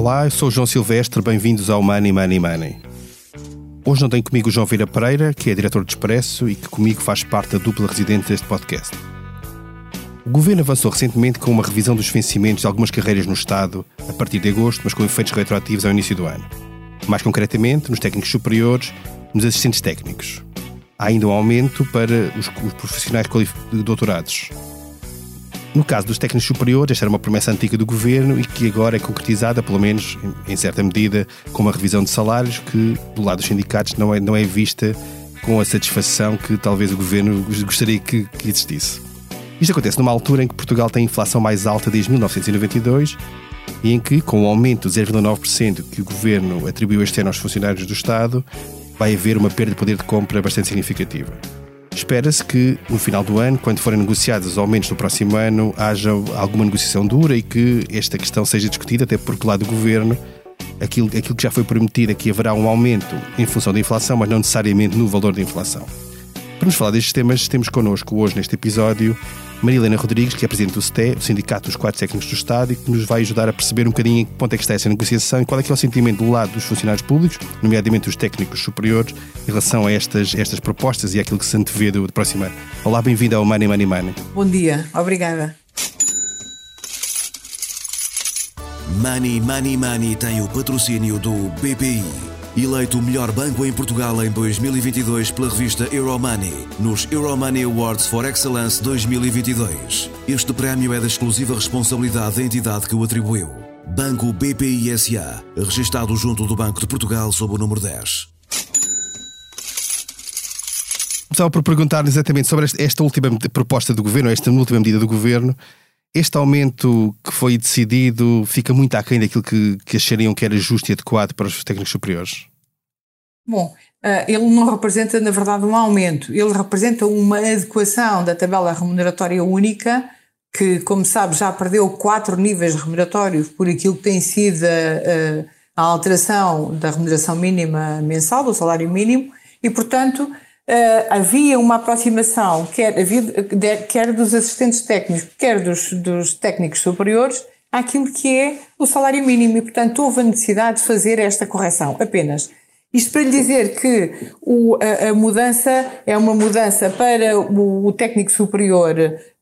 Olá, eu sou o João Silvestre, bem-vindos ao Money Money Money. Hoje não tenho comigo o João Vieira Pereira, que é diretor de Expresso e que comigo faz parte da dupla residente deste podcast. O Governo avançou recentemente com uma revisão dos vencimentos de algumas carreiras no Estado a partir de agosto, mas com efeitos retroativos ao início do ano. Mais concretamente, nos técnicos superiores, nos assistentes técnicos. Há ainda um aumento para os, os profissionais doutorados. No caso dos técnicos superiores, esta era uma promessa antiga do governo e que agora é concretizada, pelo menos em certa medida, com uma revisão de salários que, do lado dos sindicatos, não é, não é vista com a satisfação que talvez o governo gostaria que, que existisse. Isto acontece numa altura em que Portugal tem a inflação mais alta desde 1992 e em que, com o aumento de 0,9% que o governo atribuiu este ano aos funcionários do Estado, vai haver uma perda de poder de compra bastante significativa. Espera-se que, no final do ano, quando forem negociados os aumentos do próximo ano, haja alguma negociação dura e que esta questão seja discutida, até porque, lado do governo, aquilo, aquilo que já foi prometido é que haverá um aumento em função da inflação, mas não necessariamente no valor da inflação. Para nos falar destes temas, temos connosco hoje, neste episódio, Marilena Rodrigues, que é presidente do STE, o Sindicato dos Quatro Técnicos do Estado, e que nos vai ajudar a perceber um bocadinho em que ponto é que está essa negociação e qual é que é o sentimento do lado dos funcionários públicos, nomeadamente os técnicos superiores, em relação a estas, estas propostas e àquilo que se antevê do, do próximo ano. Olá, bem-vindo ao Money Money Money. Bom dia, obrigada. Money Money Money tem o patrocínio do BPI. Eleito o melhor banco em Portugal em 2022 pela revista Euromoney, nos Euromoney Awards for Excellence 2022. Este prémio é da exclusiva responsabilidade da entidade que o atribuiu. Banco BPI SA, registado junto do Banco de Portugal sob o número 10. Começava por perguntar exatamente sobre esta última proposta do governo, esta última medida do governo. Este aumento que foi decidido fica muito aquém daquilo que, que achariam que era justo e adequado para os técnicos superiores? Bom, eh, ele não representa, na verdade, um aumento, ele representa uma adequação da tabela remuneratória única, que, como sabe, já perdeu quatro níveis remuneratórios por aquilo que tem sido a, a alteração da remuneração mínima mensal, do salário mínimo, e, portanto, havia uma aproximação, quer, havia, quer dos assistentes técnicos, quer dos, dos técnicos superiores, àquilo que é o salário mínimo e, portanto, houve a necessidade de fazer esta correção apenas. Isto para lhe dizer que o, a, a, mudança é uma mudança para o, o, técnico superior,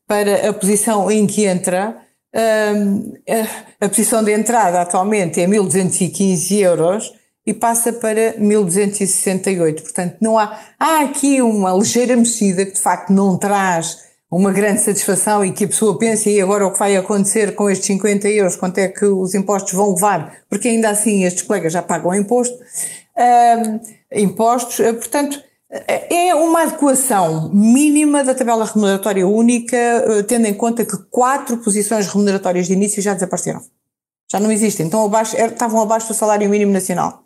para a posição em que entra. Um, a, a, posição de entrada atualmente é 1215 euros e passa para 1268. Portanto, não há, há aqui uma ligeira mexida que de facto não traz uma grande satisfação e que a pessoa pensa e agora o que vai acontecer com estes 50 euros, quanto é que os impostos vão levar, porque ainda assim estes colegas já pagam imposto, impostos, eh, portanto, é uma adequação mínima da tabela remuneratória única, eh, tendo em conta que quatro posições remuneratórias de início já desapareceram. Já não existem, então abaixo, estavam abaixo do salário mínimo nacional.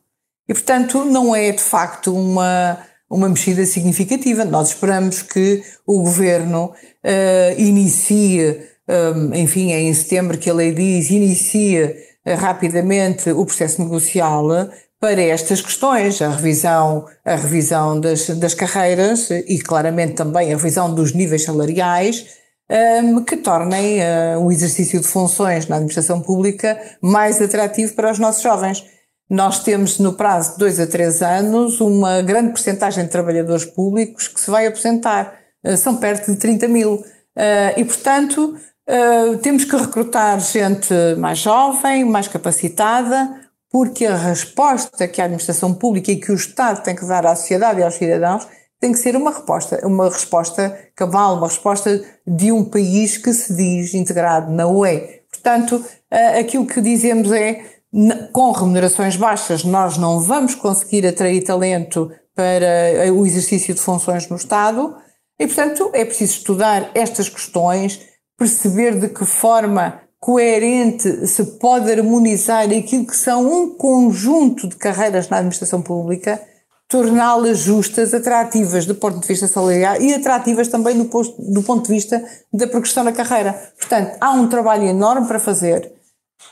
E, portanto, não é de facto uma, uma mexida significativa. Nós esperamos que o governo uh, inicie, um, enfim, é em setembro que a lei diz, inicie uh, rapidamente o processo negocial para estas questões, a revisão, a revisão das, das carreiras e claramente também a revisão dos níveis salariais, que tornem uh, o exercício de funções na administração pública mais atrativo para os nossos jovens. Nós temos, no prazo de dois a três anos, uma grande porcentagem de trabalhadores públicos que se vai aposentar. Uh, são perto de 30 mil. Uh, e, portanto, uh, temos que recrutar gente mais jovem, mais capacitada, porque a resposta que a administração pública e que o Estado tem que dar à sociedade e aos cidadãos tem que ser uma resposta, uma resposta cabal, uma resposta de um país que se diz integrado na UE. Portanto, aquilo que dizemos é com remunerações baixas, nós não vamos conseguir atrair talento para o exercício de funções no Estado e, portanto, é preciso estudar estas questões, perceber de que forma coerente se pode harmonizar aquilo que são um conjunto de carreiras na administração pública, torná-las justas, atrativas do ponto de vista salarial e atrativas também do, posto, do ponto de vista da progressão na carreira. Portanto, há um trabalho enorme para fazer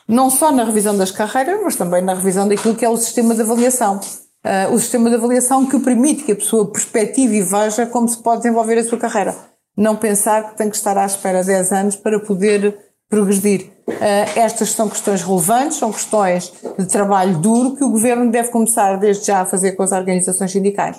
não só na revisão das carreiras, mas também na revisão daquilo que é o sistema de avaliação. Uh, o sistema de avaliação que permite que a pessoa perspective e veja como se pode desenvolver a sua carreira. Não pensar que tem que estar à espera 10 anos para poder progredir. estas são questões relevantes, são questões de trabalho duro que o governo deve começar desde já a fazer com as organizações sindicais.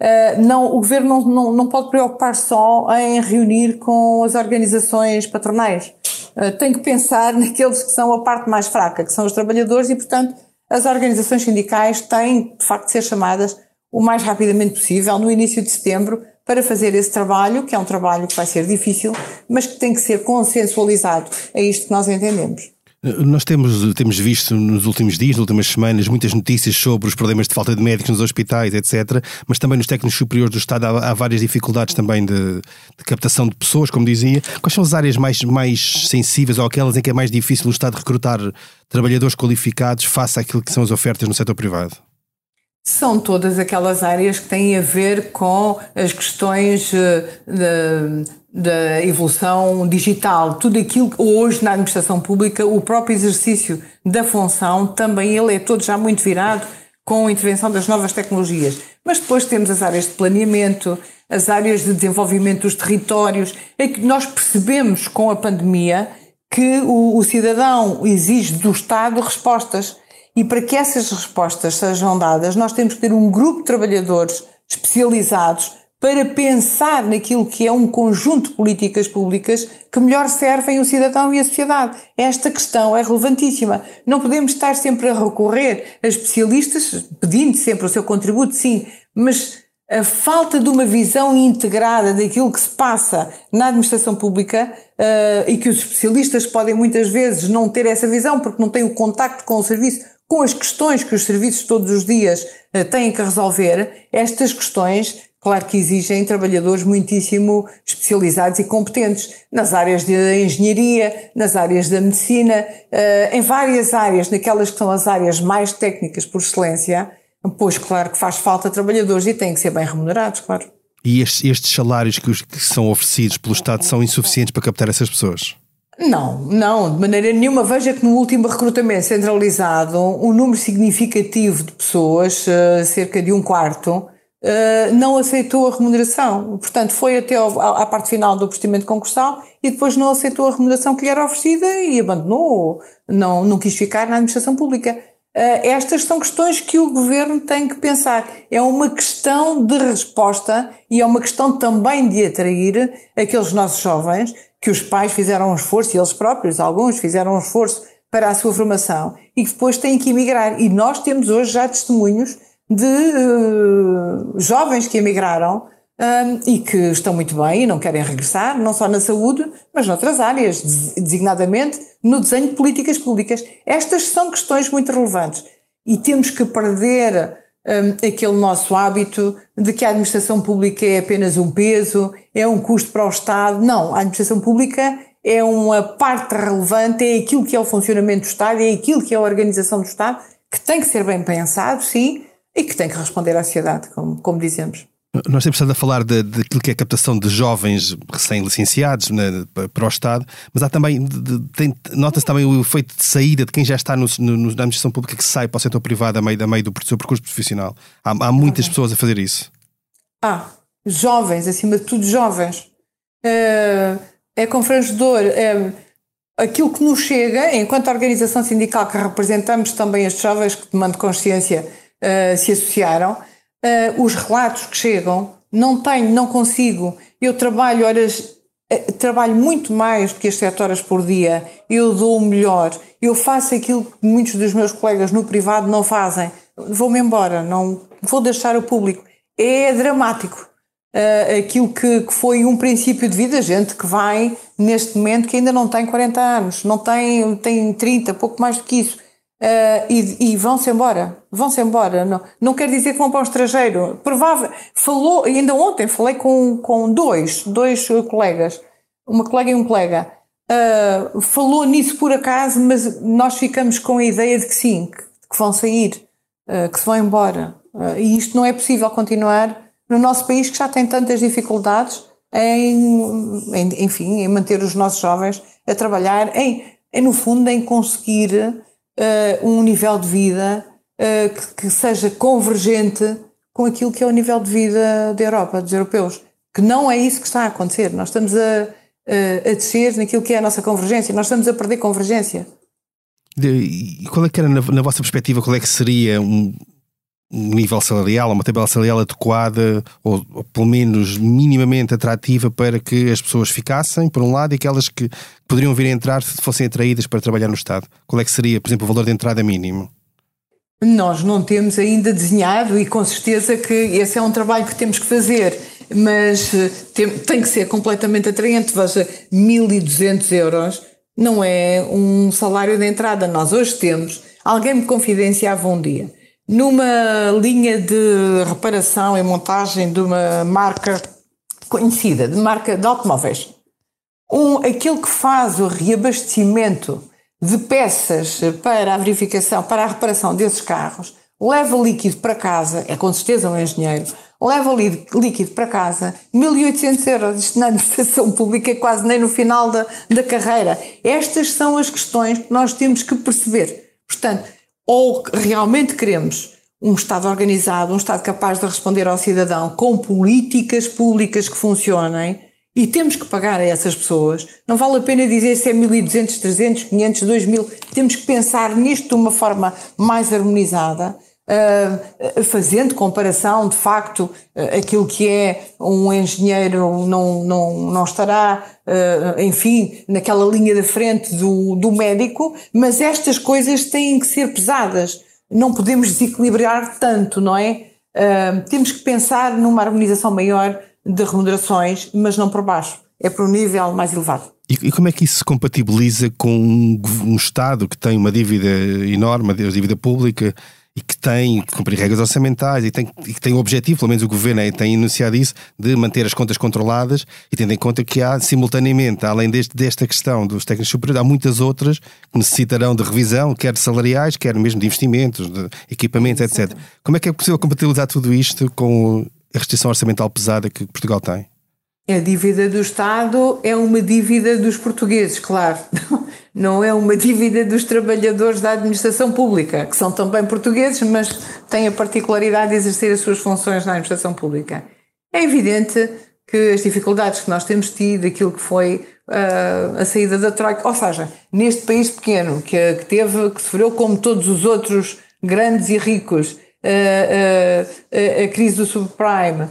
Uh, não, o governo não, não, não pode preocupar só em reunir com as organizações patronais. Uh, tem que pensar naqueles que são a parte mais fraca, que são os trabalhadores, e, portanto, as organizações sindicais têm, de facto, de ser chamadas o mais rapidamente possível, no início de setembro, para fazer esse trabalho, que é um trabalho que vai ser difícil, mas que tem que ser consensualizado. É isto que nós entendemos. Nós temos, temos visto nos últimos dias, nas últimas semanas, muitas notícias sobre os problemas de falta de médicos nos hospitais, etc. Mas também nos técnicos superiores do Estado há, há várias dificuldades também de, de, captação de pessoas, como dizia. Quais são as áreas mais, mais sensíveis ou aquelas em que é mais difícil o Estado recrutar trabalhadores qualificados face àquilo que são as ofertas no setor privado? São todas aquelas áreas que têm a ver com as questões eh, de, da evolução digital, tudo aquilo que hoje na administração pública, o próprio exercício da função, também ele é todo já muito virado com a intervenção das novas tecnologias. Mas depois temos as áreas de planeamento, as áreas de desenvolvimento dos territórios, é que nós percebemos com a pandemia que o, o cidadão exige do Estado respostas. E para que essas respostas sejam dadas, nós temos que ter um grupo de trabalhadores especializados para pensar naquilo que é um conjunto de políticas públicas que melhor servem o cidadão e a sociedade. Esta questão é relevantíssima. Não podemos estar sempre a recorrer a especialistas, pedindo sempre o seu contributo, sim, mas a falta de uma visão integrada daquilo que se passa na administração pública uh, e que os especialistas podem muitas vezes não ter essa visão porque não têm o contacto com o serviço, com as questões que os serviços todos os dias uh, têm que resolver, estas questões Claro que exigem trabalhadores muitíssimo especializados e competentes nas áreas da engenharia, nas áreas da medicina, eh, em várias áreas, naquelas que são as áreas mais técnicas por excelência, pois claro que faz falta trabalhadores e têm que ser bem remunerados, claro. E estes, estes salários que, os, que são oferecidos pelo Estado são insuficientes para captar essas pessoas? Não, não, de maneira nenhuma. Veja que no último recrutamento centralizado, um número significativo de pessoas, eh, cerca de um quarto, Uh, não aceitou a remuneração. Portanto, foi até ao, à, parte final do procedimento concursal e depois não aceitou a remuneração que lhe era oferecida e abandonou, não, não quis ficar na administração pública. Uh, estas são questões que o governo tem que pensar. É uma questão de resposta e é uma questão também de atrair aqueles nossos jovens que os pais fizeram um esforço, e eles próprios, alguns, fizeram um esforço para a sua formação e que depois têm que emigrar. E nós temos hoje já testemunhos de uh, jovens que emigraram um, e que estão muito bem e não querem regressar, não só na saúde, mas noutras áreas, designadamente no desenho de políticas públicas. Estas são questões muito relevantes e temos que perder um, aquele nosso hábito de que a administração pública é apenas um peso, é um custo para o Estado. Não, a administração pública é uma parte relevante, é aquilo que é o funcionamento do Estado, é aquilo que é a organização do Estado, que tem que ser bem pensado, sim, e que tem que responder à sociedade, como, como dizemos. Nós temos estado a falar daquilo que é a captação de jovens recém-licenciados né, para o Estado, mas há também, nota-se também o efeito de saída de quem já está no, no, na administração pública que sai para o setor privado a meio, a meio do seu percurso profissional. Há, há muitas uhum. pessoas a fazer isso. Ah, jovens, acima de tudo jovens. É, é confrangedor. É, aquilo que nos chega, enquanto organização sindical que representamos também estes jovens que demandam consciência uh, se associaram, uh, os relatos que chegam, não tenho, não consigo, eu trabalho horas, uh, trabalho muito mais do que as 7 horas por dia, eu dou o melhor, eu faço aquilo que muitos dos meus colegas no privado não fazem, vou-me embora, não vou deixar o público. É dramático. Uh, aquilo que, que, foi um princípio de vida, gente que vai neste momento que ainda não tem 40 anos, não tem, tem 30, pouco mais do que isso, Uh, e, e vão-se embora, vão-se embora. Não, não quer dizer que vão para o estrangeiro. Provável, falou, ainda ontem falei com, com dois, dois colegas, uma colega e um colega. Uh, falou nisso por acaso, mas nós ficamos com a ideia de que sim, que, que vão sair, uh, que se vão embora. e isto não é possível continuar no nosso país que já tem tantas dificuldades em, em enfim, em manter os nossos jovens a trabalhar, em, em no fundo, em conseguir uh, um nível de vida uh, que, que, seja convergente com aquilo que é o nível de vida da Europa, dos europeus. Que não é isso que está a acontecer. Nós estamos a, uh, a descer naquilo que é a nossa convergência. Nós estamos a perder convergência. E qual é que era, na, na vossa perspectiva, qual é que seria um, um nível salarial, uma tabela salarial adequada ou, ou, pelo menos minimamente atrativa para que as pessoas ficassem, por um lado, e aquelas que poderiam vir a entrar se fossem atraídas para trabalhar no Estado? Qual é que seria, por exemplo, o valor de entrada mínimo? Nós não temos ainda desenhado e com certeza que esse é um trabalho que temos que fazer, mas eh, tem, tem que ser completamente atraente. Veja, 1.200 euros não é um salário de entrada. Nós hoje temos, alguém me confidenciava um dia, numa linha de reparação e montagem de uma marca conhecida, de marca de automóveis. Um, aquele que faz o reabastecimento de peças para a verificação, para a reparação desses carros, leva líquido para casa, é com certeza um engenheiro, leva líquido para casa, 1.800 euros, isto na administração pública quase nem no final da, da carreira. Estas são as questões que nós temos que perceber. Portanto, ou realmente queremos um Estado organizado, um Estado capaz de responder ao cidadão com políticas públicas que funcionem e temos que pagar a essas pessoas. Não vale a pena dizer se é 1.200, 300, 500, 2.000. Temos que pensar nisto de uma forma mais harmonizada. Uh, fazendo comparação, de facto, uh, aquilo que é um engenheiro não, não, não estará, uh, enfim, naquela linha da frente do, do médico, mas estas coisas têm que ser pesadas. Não podemos desequilibrar tanto, não é? temos que pensar numa harmonização maior de remunerações, mas não por baixo. É para um nível mais elevado. E, como é que isso se compatibiliza com um, um Estado que tem uma dívida enorme, uma dívida pública, e que tem que cumprir regras orçamentais e, tem, e que tem o objetivo, pelo menos o governo é, tem enunciado isso, de manter as contas controladas e tendo em conta que há simultaneamente, além deste, desta questão dos técnicos superiores, há muitas outras que necessitarão de revisão, quer de salariais, quer mesmo de investimentos, de equipamentos, etc. Como é que é possível compatibilizar tudo isto com a restrição orçamental pesada que Portugal tem? A dívida do Estado é uma dívida dos portugueses, claro. Não é uma dívida dos trabalhadores da administração pública, que são também portugueses, mas têm a particularidade de exercer as suas funções na administração pública. É evidente que as dificuldades que nós temos tido, aquilo que foi uh, a saída da Troika, ou seja, neste país pequeno, que, que teve, que sofreu como todos os outros grandes e ricos, uh, uh, a crise do subprime,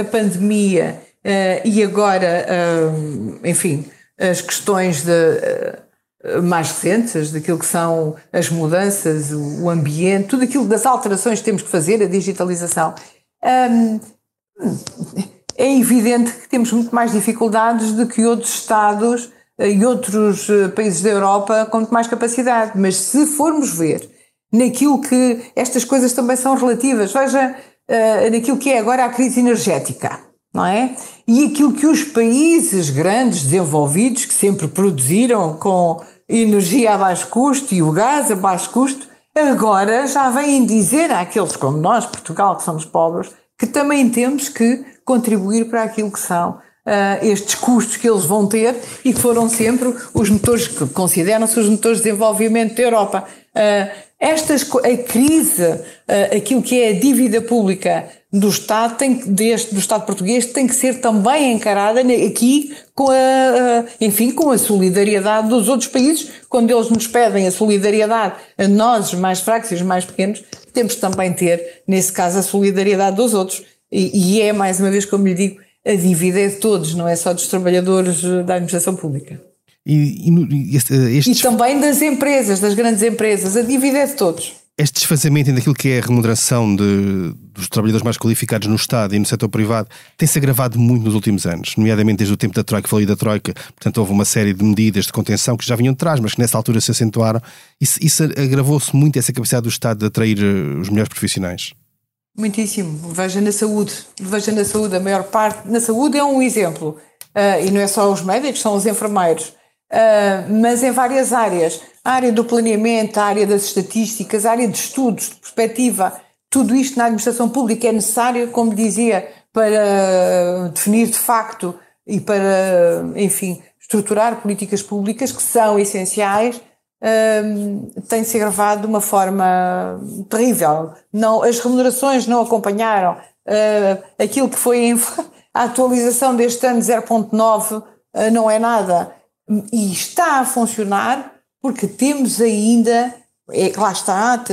a pandemia, Uh, e agora, uh, enfim, as questões de, uh, mais recentes, daquilo que são as mudanças, o, ambiente, tudo aquilo das alterações que temos que fazer, a digitalização. Um, é evidente que temos muito mais dificuldades do que outros Estados e outros países da Europa com muito mais capacidade. Mas se formos ver naquilo que estas coisas também são relativas, veja naquilo que é agora a crise energética não é? E aquilo que os países grandes desenvolvidos, que sempre produziram com energia a baixo custo e o gás a baixo custo, agora já vêm dizer àqueles como nós, Portugal, que somos pobres, que também temos que contribuir para aquilo que são uh, estes custos que eles vão ter e que foram sempre os motores que consideram-se os motores de desenvolvimento da Europa. Uh, estas, a crise, uh, aquilo que é a dívida pública do Estado, tem, deste, do Estado português, tem que ser também encarada aqui com a, enfim, com a solidariedade dos outros países, quando eles nos pedem a solidariedade a nós, os mais fracos e os mais pequenos, temos também ter, nesse caso, a solidariedade dos outros. E, e é, mais uma vez, como lhe digo, a dívida é de todos, não é só dos trabalhadores da administração pública. E, e, estes... e também das empresas, das grandes empresas. A dívida é de todos. Este desfazamento daquilo que é a remuneração de, dos trabalhadores mais qualificados no Estado e no setor privado tem-se agravado muito nos últimos anos, nomeadamente desde o tempo da Troika, falei da Troika, portanto houve uma série de medidas de contenção que já vinham de trás, mas que nessa altura se acentuaram. Isso, isso agravou-se muito essa capacidade do Estado de atrair eh, os melhores profissionais. Muitíssimo. Veja na saúde. Veja na saúde. A maior parte. Na saúde é um exemplo. Uh, e não é só os médicos, são os enfermeiros uh, mas em várias áreas. A área do planeamento, a área das estatísticas, a área de estudos, de perspectiva, tudo isto na administração pública é necessário, como dizia, para definir de facto e para, enfim, estruturar políticas públicas que são essenciais, um, tem se agravado de uma forma terrível. Não, as remunerações não acompanharam uh, aquilo que foi a atualização deste ano 0.9 não é nada. E está a funcionar porque temos ainda, é, lá está,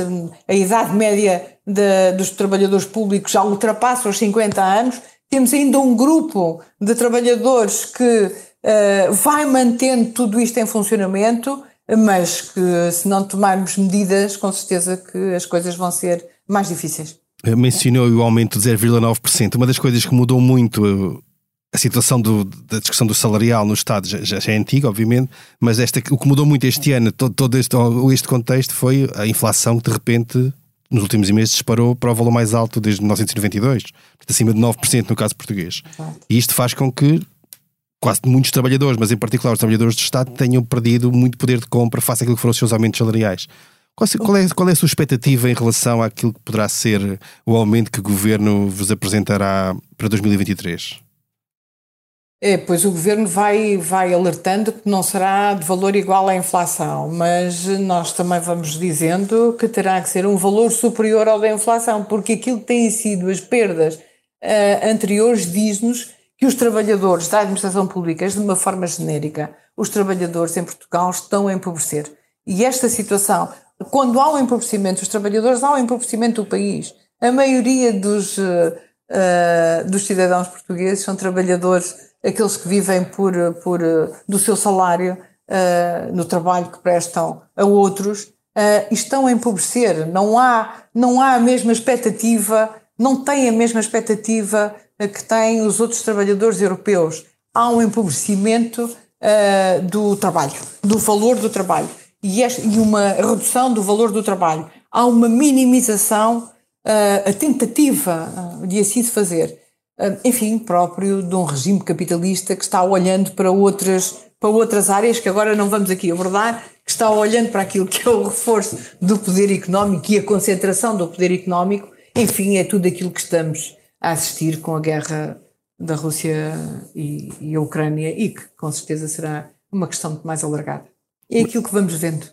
a idade média de, dos trabalhadores públicos já ultrapassa os 50 anos, temos ainda um grupo de trabalhadores que uh, vai mantendo tudo isto em funcionamento, mas que se não tomarmos medidas, com certeza que as coisas vão ser mais difíceis. Mencionou o aumento de 0,9%. Uma das coisas que mudou muito a situação do, da discussão do salarial no Estado já, já, é antiga, obviamente, mas esta, o que mudou muito este ano, todo, todo este, este contexto, foi a inflação que de repente, nos últimos meses, disparou para o valor mais alto desde 1992, acima de 9% no caso português. E isto faz com que quase muitos trabalhadores, mas em particular os trabalhadores do Estado, tenham perdido muito poder de compra face àquilo que foram os seus aumentos salariais. Qual é, qual é a sua expectativa em relação àquilo que poderá ser o aumento que o Governo vos apresentará para 2023? É, pois o governo vai, vai alertando que não será de valor igual à inflação, mas nós também vamos dizendo que terá que ser um valor superior ao da inflação, porque aquilo que têm sido as perdas uh, anteriores diz-nos que os trabalhadores da administração pública, de uma forma genérica, os trabalhadores em Portugal estão a empobrecer. E esta situação, quando há um empobrecimento dos trabalhadores, há um empobrecimento do país. A maioria dos, uh, dos cidadãos portugueses são trabalhadores aqueles que vivem por, por, do seu salário uh, no trabalho que prestam a outros, uh, estão a empobrecer. Não há, não há a mesma expectativa, não têm a mesma expectativa que têm os outros trabalhadores europeus. Há um empobrecimento uh, do trabalho, do valor do trabalho e, este, e uma redução do valor do trabalho. Há uma minimização, a tentativa de assim se fazer enfim, próprio de um regime capitalista que está olhando para outras, para outras áreas que agora não vamos aqui abordar, que está olhando para aquilo que é o reforço do poder económico e a concentração do poder económico. Enfim, é tudo aquilo que estamos a assistir com a guerra da Rússia e, e a Ucrânia e que com certeza será uma questão muito mais alargada. É aquilo que vamos vendo.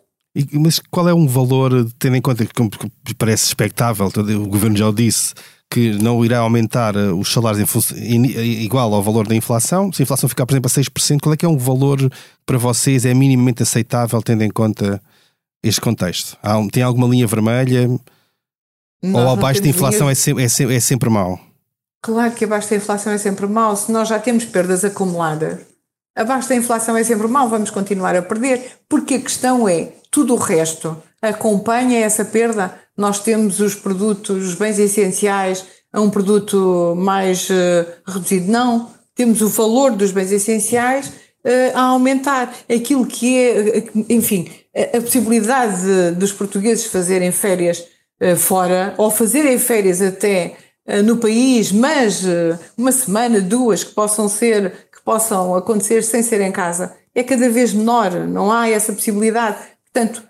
Mas qual é um valor, tendo em conta que parece expectável, o governo já o disse, que não irá aumentar eh, os salários em igual ao valor da inflação. Se a inflação ficar, por exemplo, a 6%, qual é que é um valor para vocês é minimamente aceitável tendo em conta este contexto? Há, tem alguma linha vermelha? Nós ou abaixo da inflação é, sempre, é, sempre, é sempre mau? Claro que abaixo da inflação é sempre mau. Se nós já temos perdas acumuladas, abaixo da inflação é sempre mau, vamos continuar a perder. Porque a questão é, tudo o resto acompanha essa perda nós temos os produtos, os bens essenciais a um produto mais uh, reduzido. Não, temos o valor dos bens essenciais uh, a aumentar. Aquilo que é, enfim, a, a possibilidade de, dos portugueses fazerem férias uh, fora ou fazerem férias até no país, mas uma semana, duas, que possam ser, que possam acontecer sem ser em casa, é cada vez menor. Não há essa possibilidade. Portanto,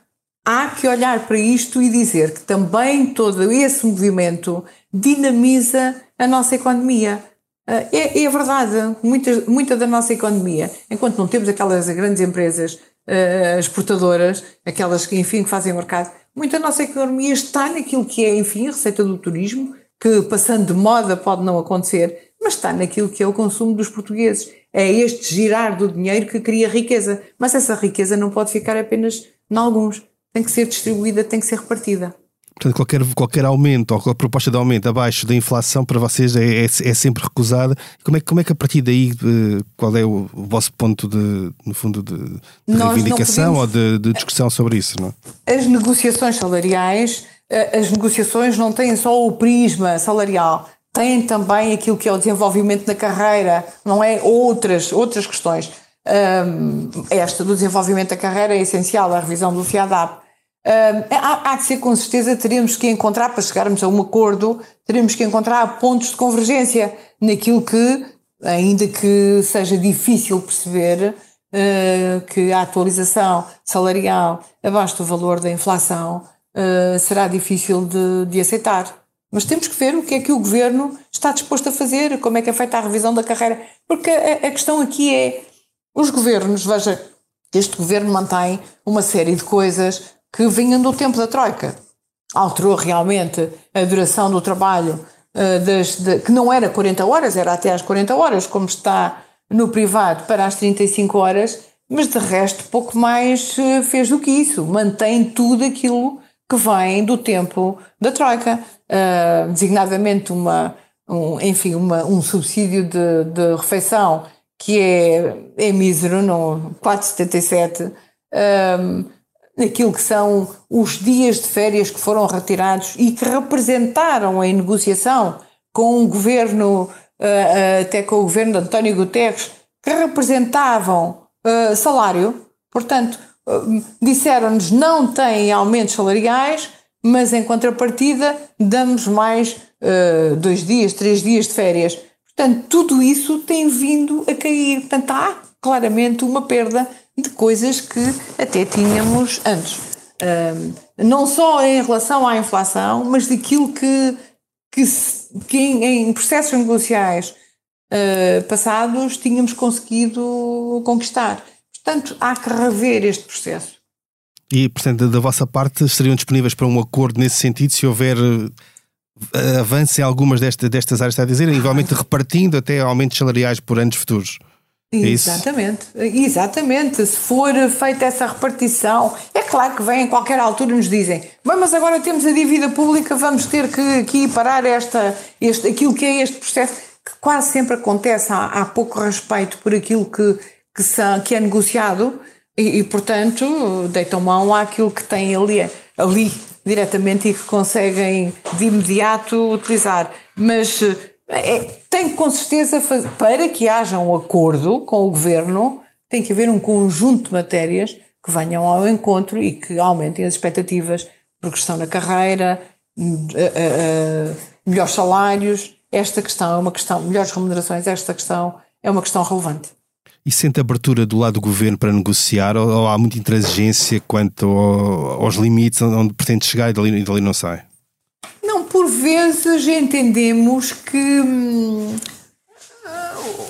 há que olhar para isto e dizer que também todo esse movimento dinamiza a nossa economia. Ah, é, é verdade, muita, muita da nossa economia, enquanto não temos aquelas grandes empresas uh, exportadoras, aquelas que, enfim, que fazem mercado, muita da nossa economia está naquilo que é, enfim, a receita do turismo, que passando de moda pode não acontecer, mas está naquilo que é o consumo dos portugueses. É este girar do dinheiro que cria riqueza. Mas essa riqueza não pode ficar apenas em alguns tem que ser distribuída, tem que ser repartida. Portanto, qualquer, qualquer aumento ou qualquer proposta de aumento abaixo da inflação para vocês é, é, é sempre recusada. Como é, como é que a partir daí, eh, qual é o, vosso ponto de, no fundo, de, de reivindicação podemos... ou de, de, discussão sobre isso? Não? É? As negociações salariais, eh, as negociações não têm só o prisma salarial, têm também aquilo que é o desenvolvimento da carreira, não é? Outras, outras questões. Um, esta do desenvolvimento da carreira é essencial, a revisão do FIADAP. Um, há, há ser com certeza, teremos que encontrar, para chegarmos a um acordo, teremos que encontrar pontos de convergência naquilo que, ainda que seja difícil perceber, uh, que a atualização salarial abaixo do valor da inflação uh, será difícil de, de aceitar. Mas temos que ver o que é que o governo está disposto a fazer, como é que é feita a revisão da carreira. Porque a, a questão aqui é: os governos, veja, este governo mantém uma série de coisas que vinham do tempo da Troika. Alterou realmente a duração do trabalho, uh, das, de, que não era 40 horas, era até às 40 horas, como está no privado para as 35 horas, mas de resto pouco mais eh, fez do que isso. Mantém tudo aquilo que vem do tempo da Troika, uh, designadamente uma, um, enfim, uma, um subsídio de, de refeição que é, é mísero, não, 4,77, um, aquilo que são os dias de férias que foram retirados e que representaram em negociação com o governo, uh, uh, até com o governo de António Guterres, que representavam uh, salário, portanto, disseram-nos não têm aumentos salariais, mas em contrapartida damos mais dois dias, três dias de férias. Portanto, tudo isso tem vindo a cair. Portanto, há claramente uma perda de coisas que até tínhamos antes. não só em relação à inflação, mas daquilo que, que, que em, em, processos negociais uh, passados tínhamos conseguido conquistar. Portanto, há que rever este processo. E, portanto, da vossa parte, estariam disponíveis para um acordo nesse sentido, se houver uh, avanço em algumas desta, destas áreas, está a dizer, igualmente repartindo até aumentos salariais por anos futuros? É exatamente, exatamente. Se for feita essa repartição, é claro que vem em qualquer altura nos dizem, mas agora temos a dívida pública, vamos ter que aqui parar esta, este, aquilo que é este processo, que quase sempre acontece, há, há pouco respeito por aquilo que, que, são, que é negociado e, e, portanto, deitam mão àquilo que têm ali, ali diretamente e que conseguem de imediato utilizar. Mas é, tem com certeza, para que haja um acordo com o governo, tem que haver um conjunto de matérias que venham ao encontro e que aumentem as expectativas, progressão na carreira, melhores salários. Esta questão é uma questão, melhores remunerações, esta questão é uma questão relevante. E sente abertura do lado do governo para negociar ou, ou há muita intransigência quanto ao, aos limites onde pretende chegar e dali, e dali não sai? Por vezes entendemos que hum,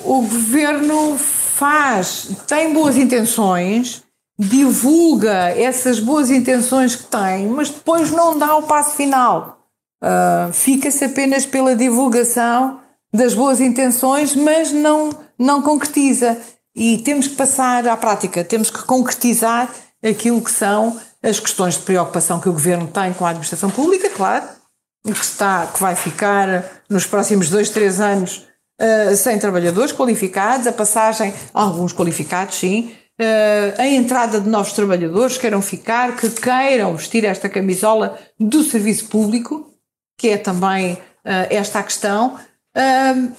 o governo faz, tem boas intenções, divulga essas boas intenções que tem, mas depois não dá o passo final. Uh, Fica-se apenas pela divulgação das boas intenções, mas não, não concretiza. E temos que passar à prática, temos que concretizar aquilo que são as questões de preocupação que o governo tem com a administração pública, claro, que, está, que vai ficar nos próximos dois, três anos uh, sem trabalhadores qualificados, a passagem, alguns qualificados, sim, uh, a entrada de novos trabalhadores que queiram ficar, que queiram vestir esta camisola do serviço público, que é também uh, esta a questão,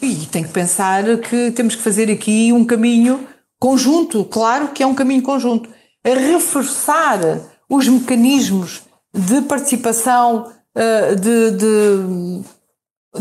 e tem que pensar que temos que fazer aqui um caminho conjunto, claro que é um caminho conjunto, a reforçar os mecanismos de participação de, de,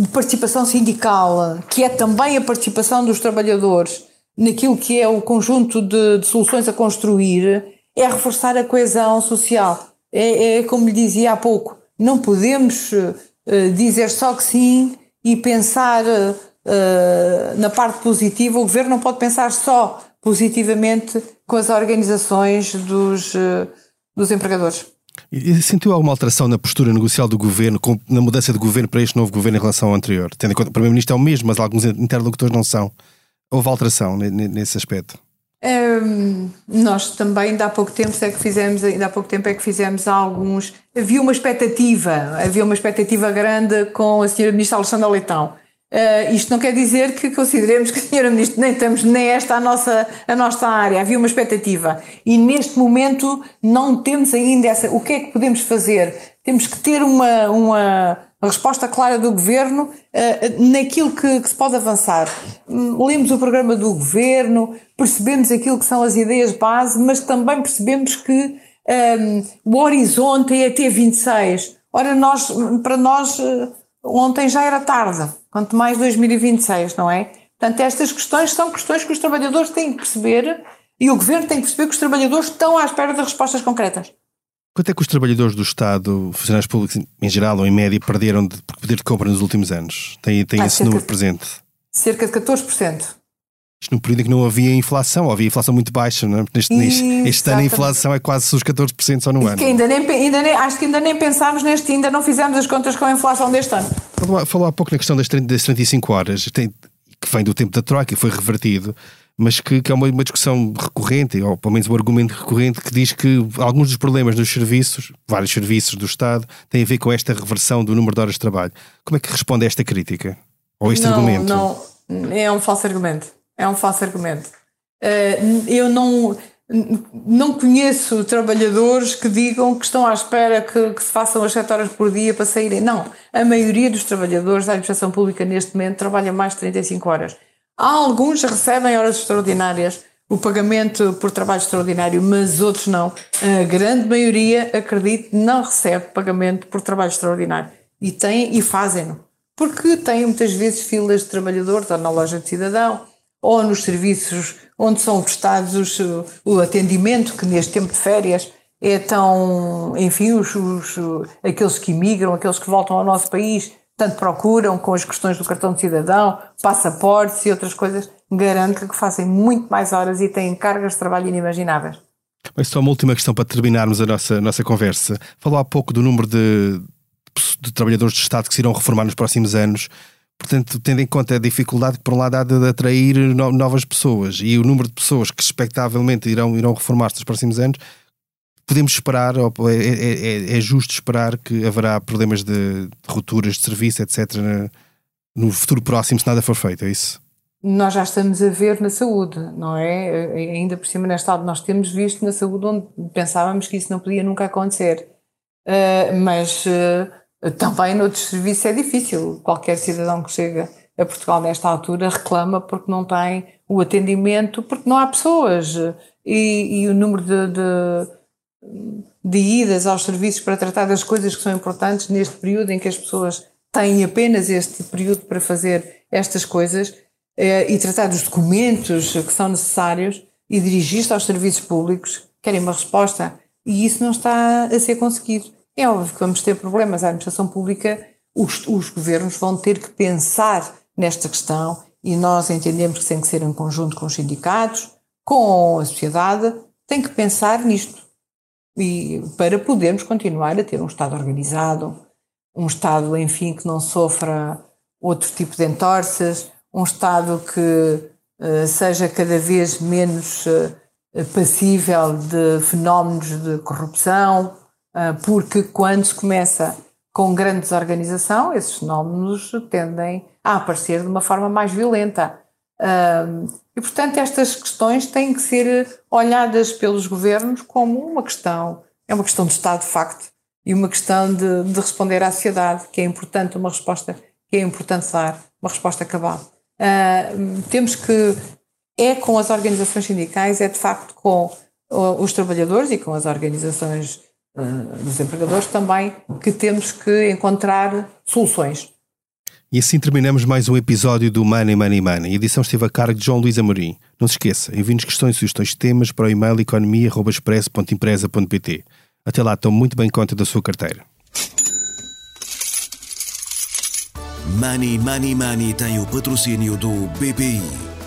de, participação sindical, que é também a participação dos trabalhadores naquilo que é o conjunto de, de soluções a construir, é reforçar a coesão social. É, é, como lhe dizia há pouco, não podemos uh, dizer só que sim e pensar uh, na parte positiva. O governo não pode pensar só positivamente com as organizações dos, uh, dos empregadores. E sentiu alguma alteração na postura negocial do governo, com, na mudança de governo para este novo governo em relação ao anterior? Tendo em conta que o Primeiro-Ministro é o mesmo, mas alguns interlocutores não são. Houve alteração nesse aspecto? Um, nós também, ainda há pouco tempo, é que fizemos, ainda há pouco tempo é que fizemos alguns. Havia uma expectativa, havia uma expectativa grande com a senhora Ministra Alexandra Leitão. Uh, isto não quer dizer que consideremos que, Sra. Ministro, nem estamos nem esta a nossa, a nossa área. Havia uma expectativa. E neste momento não temos ainda essa. O que é que podemos fazer? Temos que ter uma, uma resposta clara do governo uh, naquilo que, que, se pode avançar. Lemos o programa do governo, percebemos aquilo que são as ideias base, mas também percebemos que um, o horizonte é até 26. Ora, nós, para nós, uh, ontem já era tarde quanto mais 2026, não é? Portanto, estas questões são questões que os trabalhadores têm que perceber e o governo tem que perceber que os trabalhadores estão à espera de respostas concretas. Quanto é que os trabalhadores do Estado, funcionários públicos em geral ou em média, perderam de poder de compra nos últimos anos? Tem, tem ah, esse número presente? Cerca de 14%. Isto num período em que não havia inflação, havia inflação muito baixa, não é? Neste, neste, este ano a inflação é quase os 14% só no ano. Que ainda nem, ainda nem, acho que ainda nem pensámos neste, ainda não fizemos as contas com a inflação deste ano. Falou, falou há pouco na questão das, 30, das 35 horas, tem, que vem do tempo da Troika e foi revertido. mas que, que é uma, uma, discussão recorrente, ou pelo menos um argumento recorrente, que diz que alguns dos problemas nos serviços, vários serviços do Estado, têm a ver com esta reversão do número de horas de trabalho. Como é que responde a esta crítica? Ou a este não, argumento? Não, é um falso argumento. É um falso argumento. Uh, eu não, não conheço trabalhadores que digam que estão à espera que, que, se façam as 7 horas por dia para saírem. Não. A maioria dos trabalhadores da administração pública neste momento trabalha mais de 35 horas. Há alguns que recebem horas extraordinárias, o pagamento por trabalho extraordinário, mas outros não. A grande maioria, acredito, não recebe pagamento por trabalho extraordinário. E têm e fazem-no. Porque têm muitas vezes filas de trabalhadores, ou na loja de cidadão, ou nos serviços onde são prestados o atendimento, que neste tempo de férias é tão, enfim, os, os, aqueles que imigram, aqueles que voltam ao nosso país, tanto procuram com as questões do cartão de cidadão, passaportes e outras coisas, garanto que fazem muito mais horas e têm cargas de trabalho inimagináveis. Mas só uma última questão para terminarmos a nossa, nossa conversa. Falou há pouco do número de, de trabalhadores do Estado que se irão reformar nos próximos anos. Portanto, tendo em conta a dificuldade que, por um lado, há de atrair novas pessoas e o número de pessoas que, expectavelmente, irão, irão reformar-se nos próximos anos, podemos esperar, ou é, é, é, é, justo esperar que haverá problemas de, de rupturas de serviço, etc., no futuro próximo, se nada for feito, é isso? Nós já estamos a ver na saúde, não é? Ainda por cima, neste estado, nós temos visto na saúde onde pensávamos que isso não podia nunca acontecer. Uh, mas uh, também noutros serviços é difícil. Qualquer cidadão que chega a Portugal nesta altura reclama porque não tem o atendimento, porque não há pessoas. E, e o número de, de de idas aos serviços para tratar das coisas que são importantes neste período em que as pessoas têm apenas este período para fazer estas coisas eh, e tratar dos documentos que são necessários e dirigir-se aos serviços públicos, querem uma resposta e isso não está a ser conseguido. É óbvio que vamos ter problemas. A administração pública, os, os governos vão ter que pensar nesta questão e nós entendemos que tem que ser em conjunto com os sindicatos, com a sociedade, tem que pensar nisto e para podermos continuar a ter um Estado organizado, um Estado, enfim, que não sofra outro tipo de entorces, um Estado que uh, seja cada vez menos uh, passível de fenómenos de corrupção, porque quando se começa com grande desorganização, esses fenómenos tendem a aparecer de uma forma mais violenta. E, portanto, estas questões têm que ser olhadas pelos governos como uma questão, é uma questão de Estado de facto, e uma questão de, de responder à sociedade, que é importante uma resposta, que é importante dar uma resposta cabal. Uh, temos que, é com as organizações sindicais, é de facto com os trabalhadores e com as organizações dos empregadores também, que temos que encontrar soluções. E assim terminamos mais um episódio do Money Money Money. A edição esteve a cargo de João Luís Amorim. Não se esqueça, envie-nos questões e sugestões de temas para o e-mail economia.express.empresa.pt. Até lá, tome muito bem conta da sua carteira. Money Money Money tem o patrocínio do BPI.